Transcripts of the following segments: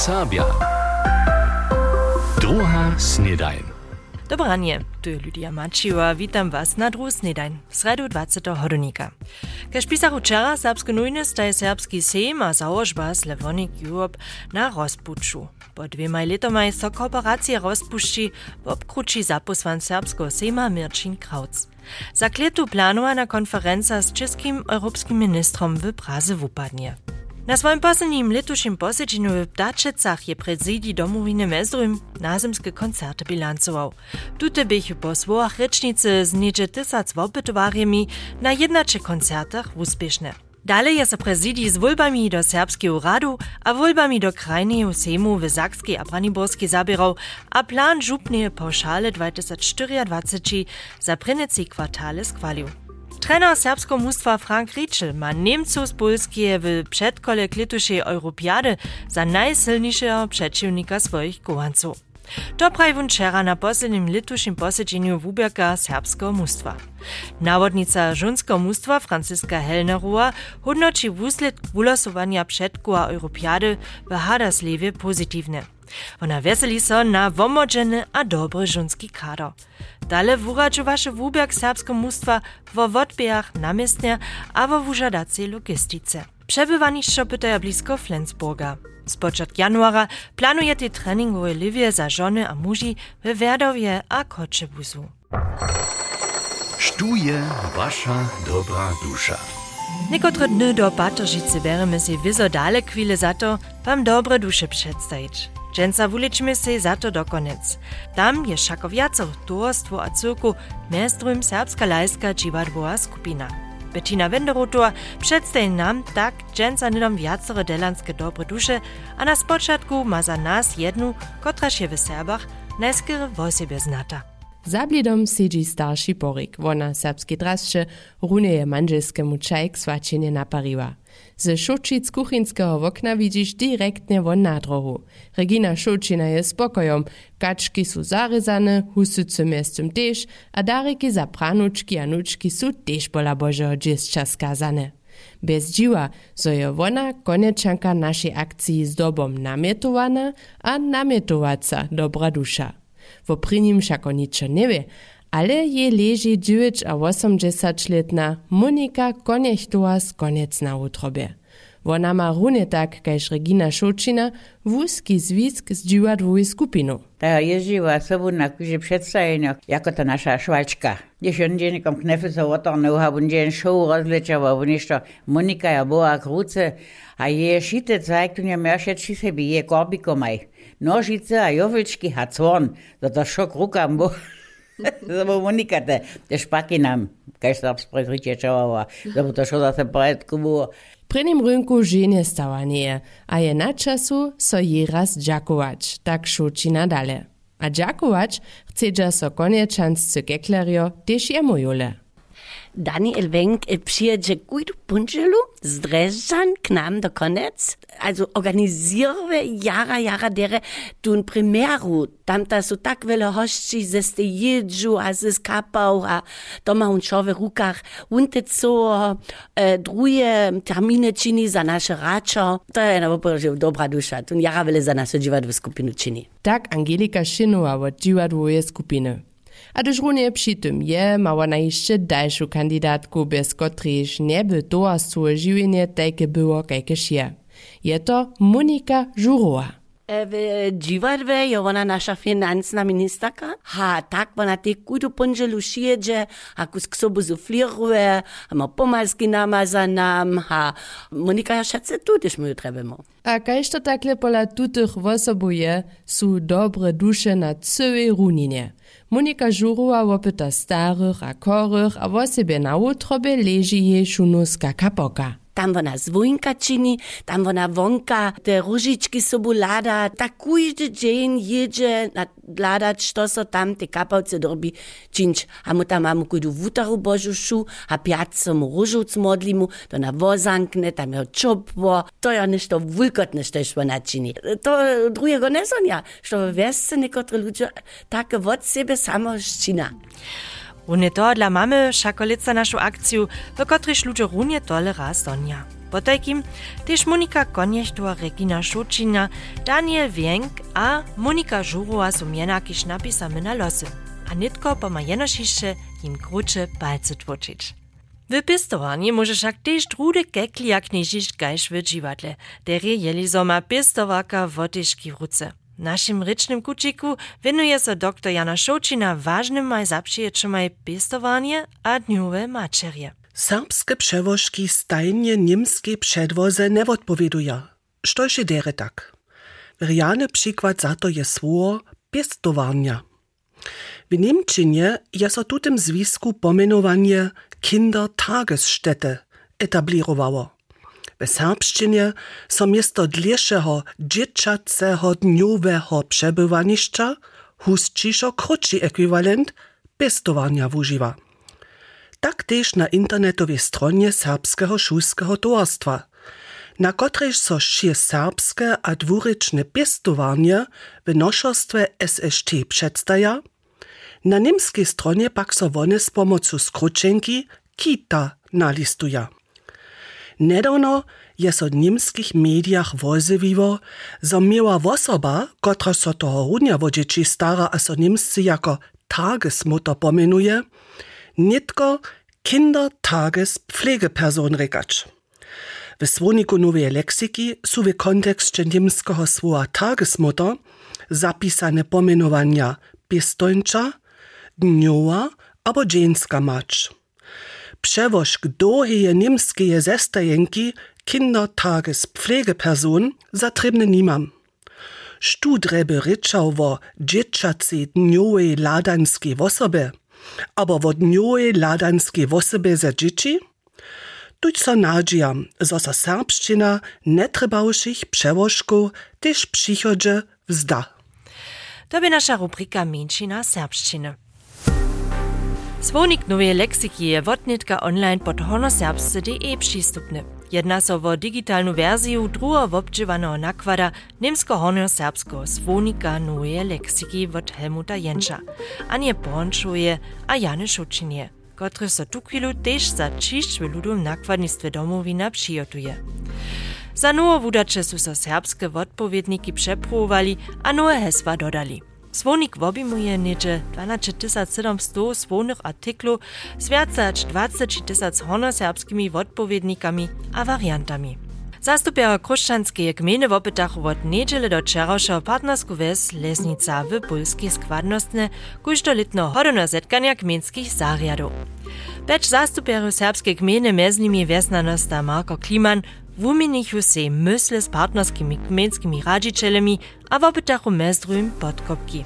Sabia. Druga snedajn. Dobranie, tu je Lydia Mačiwa, witam was na drugi snedajn, sredu 20. hodownika. Kaž pisach včera, serbsko nujne staje serbski sejm a założba Slevonik Europe na rozpuču. Po dvěma letoma so kooperacije rozpušči v obkruči zaposlan serbského sejma Mirčin Krauc. Za kletu planowana konferenca z českým europským ministrom w Praze wupadnie. Na swoim poslednim letušim posjedźeniu w Ptačecach je prezidij domowiny Mezdrum nazemske koncerty bilancował. Tute bych po słowach rycznicy z niedzie tysac wopytowarjemi na jednacze koncertach uspieszne. Dalej je so prezidij z wolbami do Serbskiego Radu a wolbami do krajnego sejmu w Sakskiej a Braniborskiej zabierał, a plan żupnie pauszale 2024 za pryneci kwartale skwalił. Trener serbskiego mustwa Frank Rietschel ma Niemców z Polski w przedkole klituszej Europiady za najsilniejszego przeciwnika swoich kołanców. To won wczera na poslednim litušim posiedzeniu wuberka serbskiego mustwa. Nawodnica żonskiego mustwa Franciska Helnerova hodnoci wuslet wulosowania przedkoła Europiady w Haderslewie pozytywne. Ona weseli so na womodzeny a dobry żonski kader. Dale wuradźu wasze wuberk serbskiego mustwa wo wodbijach namiestnia a wużadacej logistice. Przebywaniście pytaja blisko Flensburga. Z początku januara planujete treningowe liwie za żony a muži w Werdowie a Koczebuzu. Štuje wasza dobra dusza. Niekotre dny do Batoržice beremy si wizo dale chwile za to, wam dobre dusze przedstawić. Dżęca wuliczmy się za to do koniec. Tam je szako wiaco towarstwo a cyrku mestrum serbska lajska dziwadbowa skupina. Bettina Wenderotor przedstawi nam tak dżęca nidom wiacore delanske dobre dusze, a na spoczatku ma za nas jednu, kotraż je w Serbach najskiery wo siebie znata. Za blidom siedzi starszy Borik, wona serbski drasče runeje manželskemu čaj k svačenje napariła. Ze Šučic kuchinského okna widzisz direktnie won nadrohu. Regina Šučina je spokojom, kaczki są zarezane, husyce miestem też, a dariki za pranuczki a nuczki są też pola Bożego dziecka skazane. Bez dziwa, zo je wona konieczanka naszej akcji z dobom namietowana, a namietowaca dobra dusza. Wo pri nim všako ničo nie wie, ale je leži 9 a 80 letna Monika Konechtová z konec na utrobie. Wona ma runie tak, kajž Regina Šočina, wózki zwisk z dziwadłowej skupinu. Ta jeździła sobą na kuzie przedstawieniach, jako ta nasza szwaczka. Gdzieś on dzień kom knefy so otarnął, a on dzień show rozleciała, bo jeszcze Monika ja była kruce, a je szyte zeigt und ja mersze ci sobie je korbiko maj. nožice a jovičky a cvon. Toto šok rukám bol. Lebo unikate, te špaky nám, kaj sa spretriče čovalo, lebo to šo zase pojedku bolo. Pri nim rynku žene stavanie a je na času so jej raz džakovač, tak šuči nadale. A džakovač chcedža so koniečanc cykeklerio, tiež jemu jule. Daniel Wenk przyjedzie gut Bunżelu z Dreżan k nam do konec. Also organiziruje jara, jara dere tun primeru. Tam ta su tak wiele hości ze ste jedżu, a ze skapał, a un šo w rukach. Unte co e, druje terminy czyni za nasze raczo. To je na poproszę dobra dusza. Tun jara wiele za nasze dziwadłe skupinu czyni. Tak Angelika Szynowa od dziwadłoje skupiny. A gdyż runie przy tym je, mała na jeszcze dalszą kandydatku, bez kotryż nie by towarstwo żywienie takie było, jakież je. Je to Monika Żurowa. Je ona nasza finansna ministerka. Ha, tak ona te kudu ponželu šijeđe, a kus k sobu zufliruje, a ma pomalski namaza nam, ha, Monika ja šace tu, když my ju trebamo. A kajž to takle pola tutych wosobuje, su dobre duše na całej runinie. Monika Żurowa wopyta starych a chorych, a wo siebie na utrobie leży jej szunuska kapoka. Tam ona zwójka czyni, tam ona wonka te różyczki sobu lada, tak każdy dzień jedzie ladać, co so tam te kapałce robi czynić. A my tam mamy kudu wutaru bożuszu, a piatce mu różuc modlimu, to na wozankne, tam je czopło, to ja nešto wulkotne, coś ona czyni. To drugiego nie są ja, że w wiesce niektóre ludzie takie od siebie samo. Runie to dla mamy šakolica našu akciju, w której ludzie runie tole raz donia. Potajkim też Monika Konjechtua, Regina Szučina, Daniel Wienk a Monika Żurowa są jenakiś napisamy na losy. A nitko poma jenošišće im kruče palce tvočić. W pistowaniu może však też drude kekli jak nižiš gajš v dživadle, der je jeli zoma pistovaka votiški v ruce. Našim rycznym kuciku winuje się dr Jana Szołcina ważnym maj zapřiječomaj pistowanie a dniowe mačerje. Serbskie przewożki stajnie niemskie przedwoze nie odpowiedują. Što się dere tak? Wyriany przykład za to jest słowo pistowania. W Niemczynie jest o tutym zwisku pomenowanie Kindertagesstätte etablirowało. W serbszczynie so miesto dlěšeho dzieciacego dniowego przebywaniszcza hustšiszo krótszy ekwivalent pestowania wużywa. Tak też na internetowej stronie Serbskiego Szulskiego Towarstwa, na której so šie serbskie a dwuryczne pestowanie w noszostwie SST przedstawia, na niemskiej stronie pak so one z pomocą skrócenki KITA nalistuje. Nedawno je so v niemskich mediach wozewiwo, zo miała osoba, kotra so toho dzieci stara a so niemscy jako Tagesmutter pomenuje, nitko Kindertagespflegeperson rekać. W słowniku nowej leksiki są w kontekście niemskiego słowa Tagesmutter zapisane pomenowania pistończa, dniowa albo dżeńska mać. Przewożk doheje niemskie zestajenki Kindertagespflegeperson zatrybny nimam. Studreby ryczał wo dzieciacy dniowej ladanskiej osobie, aber wo dniowej ladanskiej osobie za dzieci? Tuć so zo so serbszczyna netrebałszych przewożków też przychodzie wzda. To by nasza rubrika Mieńczyna serbszczyny. Svonik nové lexiky je vodnitka online pod honoserbsce.de přístupny. Jedná se o digitálnu verziu druho obdživaného naklada Němsko-honoserbského svonika nové lexiky od Helmuta Jenča. Anje Pončuje a Jany Šučinje, kotry se tu chvíli tež za čišť v ľudom nakladnictve domovina přijotuje. Za novo vudače sú sa serbské odpovedníky přeprovovali a nové hesva dodali. Słownik obejmuje niedzie 12 700 słownych artyklów z więcej 20 tysiąc hornoserbskimi odpowiednikami a wariantami. Zastupia chrześcijańskiej gminy w opytach od niedziele do wczorajszego partnersku wes Lesnica w polskiej składnostne kuźdolitno hodono zetkania gminskich zariadów. Becz zastupieru serbskiej gminy między nimi wesnanosta Marko Kliman wumienichu se mysle z partnerskimi gminskimi radzicielami a w opytachu mezdrujm podkopki.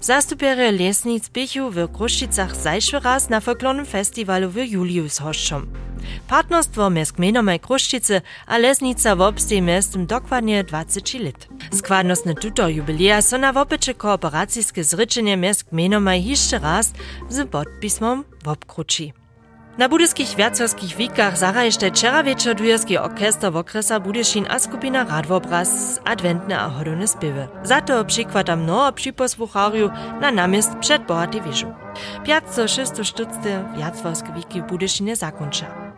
Zastupiery lesnic bychu w Kruščicach zajšły raz na folklornym festiwalu w juliu z hoszczom. Partnerstwo mez gminomaj Kruščice a lesnica wobstej mestem dokładnie 20 lat. Składnostne tuto jubileja so na wopycze kooperacijskie zryczenie mez gminomaj jeszcze raz z podpismom wobkruči. Na budyskich wiacorskich wikach zarajšte wczera wieczór dujewski orkester Wokresa Budyszin a skupina Radwobraz adwentne a hodowne spiewy. Za to przykłada mnoho przyposłuchariu na namiast przed bohaty wiżu. Piazzo 640 wiacorskie wiki w Budyszynie zakończa.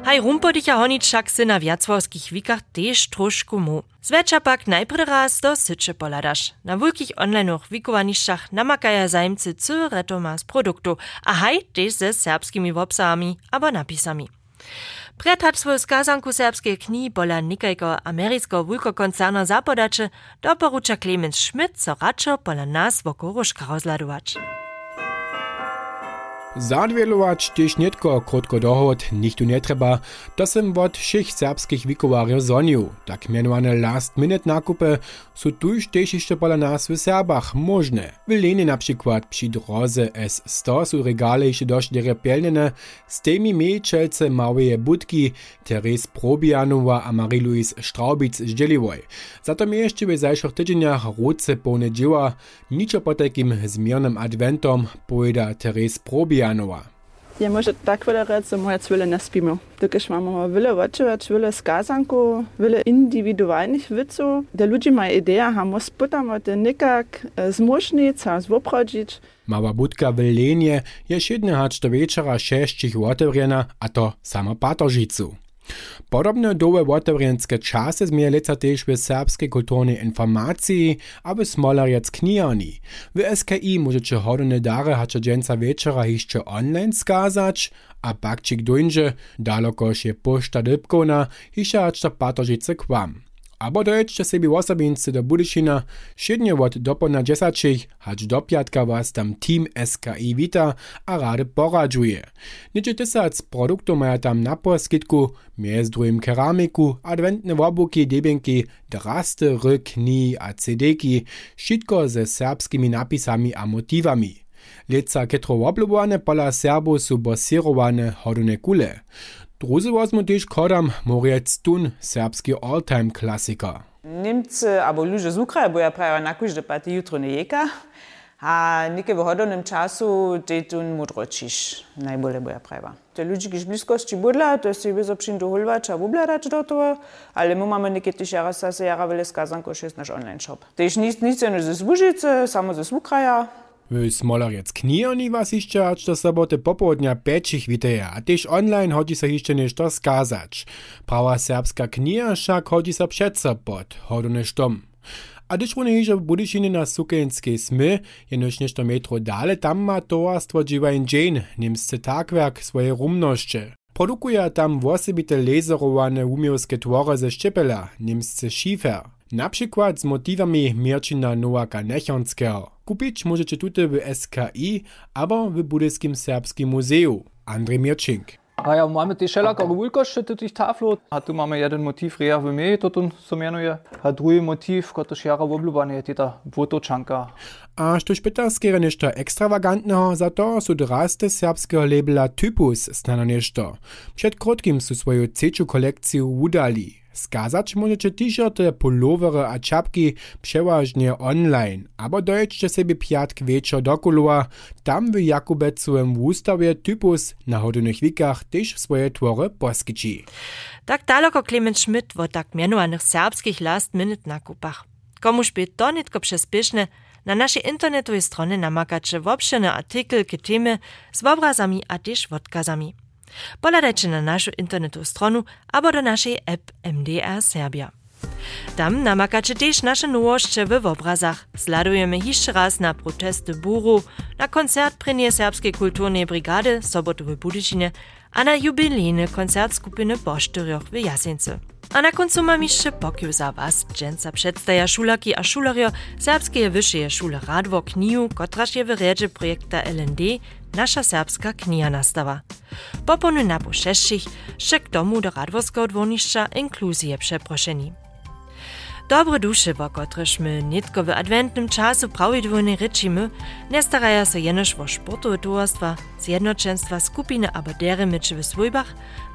Haj rumpodicha honič však se na viacvorských wikach tež trošku mu. Zveča pak najprv raz do syče poladaš. Na wulkich online'och wikowanišćach namakaja zajmcy cy retoma z produktu, a haj tež ze serbskimi wobsami abo napisami. Predhat svoj skazanku serbskiej kni bola nikajko americko wulkokoncerna zapodače, doporuča Clemens Schmidt, co radšo pola nas wokoroška rozladować. Zadwielować też netko krótko dohod nichtu nie trzeba, to sem od všich serbskich wikowarjów zonił. Tak mianowane last minute nakupy są tuż też jeszcze pola nas w Serbach możne. W Lenie na przykład przy drodze S100 są regale jeszcze dość repielnene, z tymi miejczelce małe budki Teres Probianowa a Marie-Louise Straubic z Dzieliwoj. Za to mnie jeszcze w zajszych tydzieniach ruce pełne dzieła, niczo po adventom pojda Teres Ljubljanova. Je možno tako reči, da moja cvile ne spimo. Tukaj imamo vele vrčevač, vele skazankov, vele individualnih vicov, da ljudi ima ideja, da mu sputamo te nekak eh, zmožnic, zvoprodžič. Mała budka w Lenie jest jednego do wieczora sześciu otwierana, a to sama patożicu. Podobne dołe wotewrjenske czasy zmije leca też w serbskiej kulturnej informacji, a w smolarjec knijani. W SKI możecie hodne dare hacza dżęca wieczora jeszcze online skazać, a bakcik dojdzie, dalokoż je pošta dybkona, hiša hacza patoržice k Abo dojedźcie sobie osobincy do Budyšina, šednie od dopona dziesięcich, hacz do piatka was tam team SKI wita a rady poradżuje. Niedzie tysac produktów mają tam na poskitku, między drugim keramiku, adwentne wobuki, debienki, drasty, rykni a CD-ki, wszystko ze serbskimi napisami a motywami. Leca ketro oblubowane pola Serbo su bosierowane hodune kule. Druzy wozmu też kodam Moriec Tun, serbski all-time klasyker. Niemcy albo ludzie z Ukrainy, bo ja prawie na każdy party jutro nie jeka. A niekie w hodownym czasu te tun mudročiš, najbolje bo ja prawa. Te ludzie, którzy bliskości budla, to do hulwać, a bublarać do toho, ale my mamy niekie też jara sase jara wyle skazanko, nasz online shop. Też nic, nic ze Złużycy, samo W Smolarec knijoni was jeszcze aż do soboty popołudnia pečich witeja, a też online chodzi se jeszcze nešto skazać. Prawa serbska knija však chodzi se přece pod štom. A když one hižo w Budyšinie na Sukenskiej smy, jenož nešto metro dale, tam ma towarstwo Dziwain Jane, niemscy takwerk, swoje rumnošće. Produkuje tam wosebite laserowane umiowskie twory ze Szczepela, niemscy Schiefer. Na przykład z motywami Mierčina Nowaka Nechonskiego. Kupić możecie tutaj w SKI albo w Budyskim Serbskim Muzeum. Andrzej Mierczink. A ja mamy też wszelako wielkości tych taflów. A tu mamy jeden motyw reja w mie, to tu się mianuje. A drugi motyw, który jara oblubany, jest ta wotoczanka. A štož pytarskere nešto ekstravagantného, za to su draste serbskiego labela Typus stano nešto. Przed krótkim su swoją trzecią kolekcję udali. Skazać możecie t-shirty, pullovery a czapki przeważnie online, albo dojedźcie sobie piatk wieczor do Kulua, tam w Jakubecowym wustawie Typus na hodnych wikach też swoje twory poskici. Tak daleko Clement Schmidt o tak mianowanych serbskich last-minute nakupach. Komuż by to nitko przespyszne, na naszej internetowej stronie namakacie wobszerny artykel k temy z obrazami a też odkazami. Poladajcie na naszą internetową stronę albo do naszej app MDR Serbia. Tam namakacie też nasze nowości w obrazach. Sladujemy jeszcze raz na protesty buru, na koncert prenie serbskiej kulturnej brigady sobotu w Budyšinie, a na jubilejny koncert skupiny Bosztyrioch w Jasence. A na końcu mam jeszcze pokiu za was, dżęca przedstaja szulaki a szulario Serbskie Wyższe Szule Radwo Kniju, kotraż je w redzie projekta LND Nasza serbska knija nastawa. Popony na poszeszczych, że k domu do radworskiego dworniszcza inkluzje przeproszeni. Dobre duše, wo kotrež my nitko w adventnym czasu prawidłownie ryczymy, nie staraja się jenoż wo sportowe towarstwa, zjednoczeństwa skupiny abo dery myczy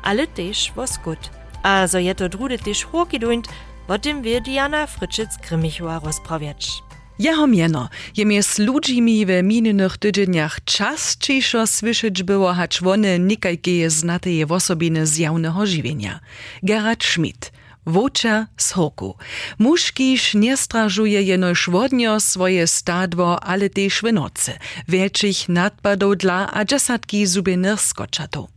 ale też wo skut. A so je to drude też chłoki dunt, o tym wie Diana Fritschic-Grimmichua rozprawiać. Jeho mieno je mjez ludźmi w minionych tydzieniach časčejšo słyszeć było, hacz one nikajkie znateje osobiny z jawnego żywienia. Gerard Schmidt, Woča z Hoku. Muškiš nie strażuje jenož wodnio swoje stadwo, ale też w nocy. Wielczych nadpadów dla a dziesiątki zubienych skoczatów.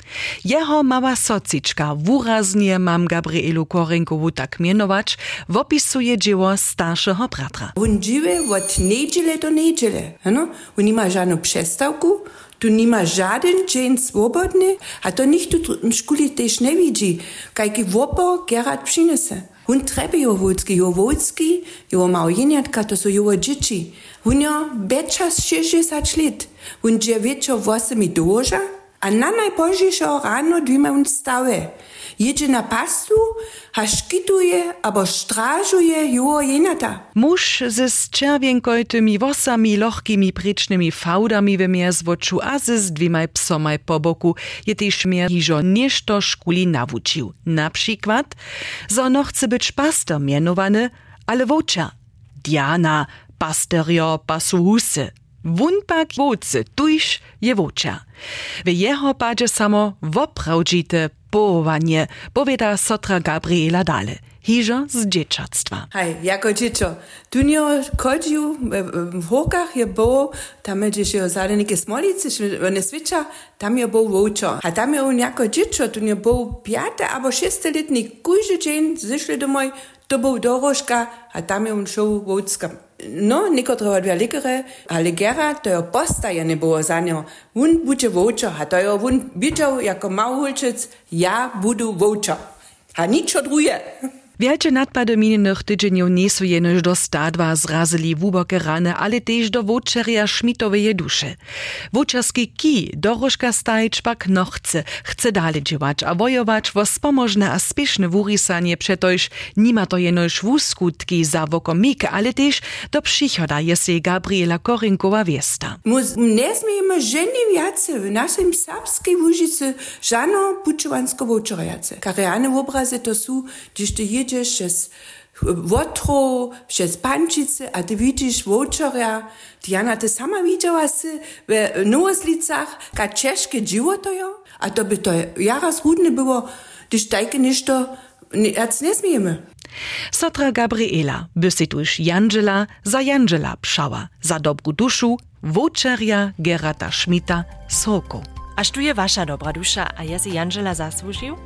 Jeho mała sociczka, wuraznie mam Gabrielu Korenkowu tak mianować, wopisuje dzieło starszego bratra. On żyje od niedziele do niedziele. Ano? On nie ma żadną Tu nima žaden čen svobodni, a to nihče v školi tež ne vidi, kaj ki vopo Gerard přinese. On trebe jo vodski, jo vodski, jo mal jenjatka, to so jo džiči. On jo več čas 60 let, on je večer v 8 dožah, a na najpóźniejszą rano on stałe. Jedzie na pastu, a szkituje, abo strażuje jo jenata. Muž ze z czerwienkojtymi wosami, lochkimi prycznymi fałdami w mierzwoczu, a ze z dwimaj psomaj po boku je też mier hižo nieszto szkuli nawuczył. Na przykład, zo no chce być pastor mianowany, ale woča. Diana, pasterio, pasuhusy. Wun pak wocy, tuż je woča. W jeho padzie samo woprawdzite połowanie, powiada Sotra Gabriela Dale. Hižo z dzieciactwa. Hej, jako dziecko. Tu nie chodził, w hokach je było, tam gdzieś je zalenike smolicy, one switcha, tam je był wołczo. A tam je jako dziecko, tu nie był piąty albo szestoletni, każdy dzień zeszli domoj, to był dorożka, a tam je on szł wołcka. No, niektóre odwielekere, ale gera, to je postaje nie było za nią. On będzie wołczo, a to je on widział jako małulczyc, ja budu wołczo. A nic odruje. Wielce nadpady minionych tydzieniów nie są jenoż do stadwa zrazili wuboke rany, ale też do wočerja Schmidtowej duszy. Wočerski ki dorożka stajć pak no chce, dalej działać, a wojować wo spomożne a spieszne wurisanie przetoż nima to jenoż wuskutki za wokomik, ale też do przychoda jest jej Gabriela Korinkowa wiesta. Nie zmiejemy żeni wiacy w naszym serbskiej Łużycy żano puczowansko wočerjace. Kareane obrazy to są, gdyż to jedziesz przez Wotro, przez Pančice, a ty widzisz wočerja, Diana, ty sama widziała sy w Nowoslicach, ka ciężkie dziwo to jo, a to by to jaraz trudne było, gdyż tajke ništo, nic nie zmiejemy. Sotra Gabriela by si tuż Janżela za Janżela pszała, za dobru duszu, wočerja Gerata Schmidta Soko. Aż tu je wasza dobra dusza, a ja si Janżela zasłużył?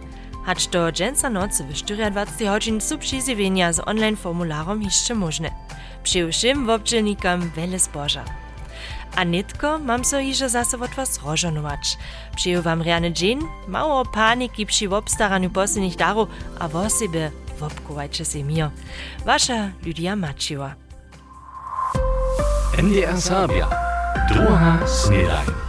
Hacz do dżęca nocy w 24 godzin przyzywienia z online formularom jeszcze możne. Przyjszym wobdźelnikom wiele zboża. A nitko mam so iże zase od was rożonować. Przyjął wam riany dzień, mało paniki przy obstaraniu poslednich darów, a wo siebie wobkowajcie się mir. Wasza Lydia Maciła. NDR Sabia. Druga Snedajn.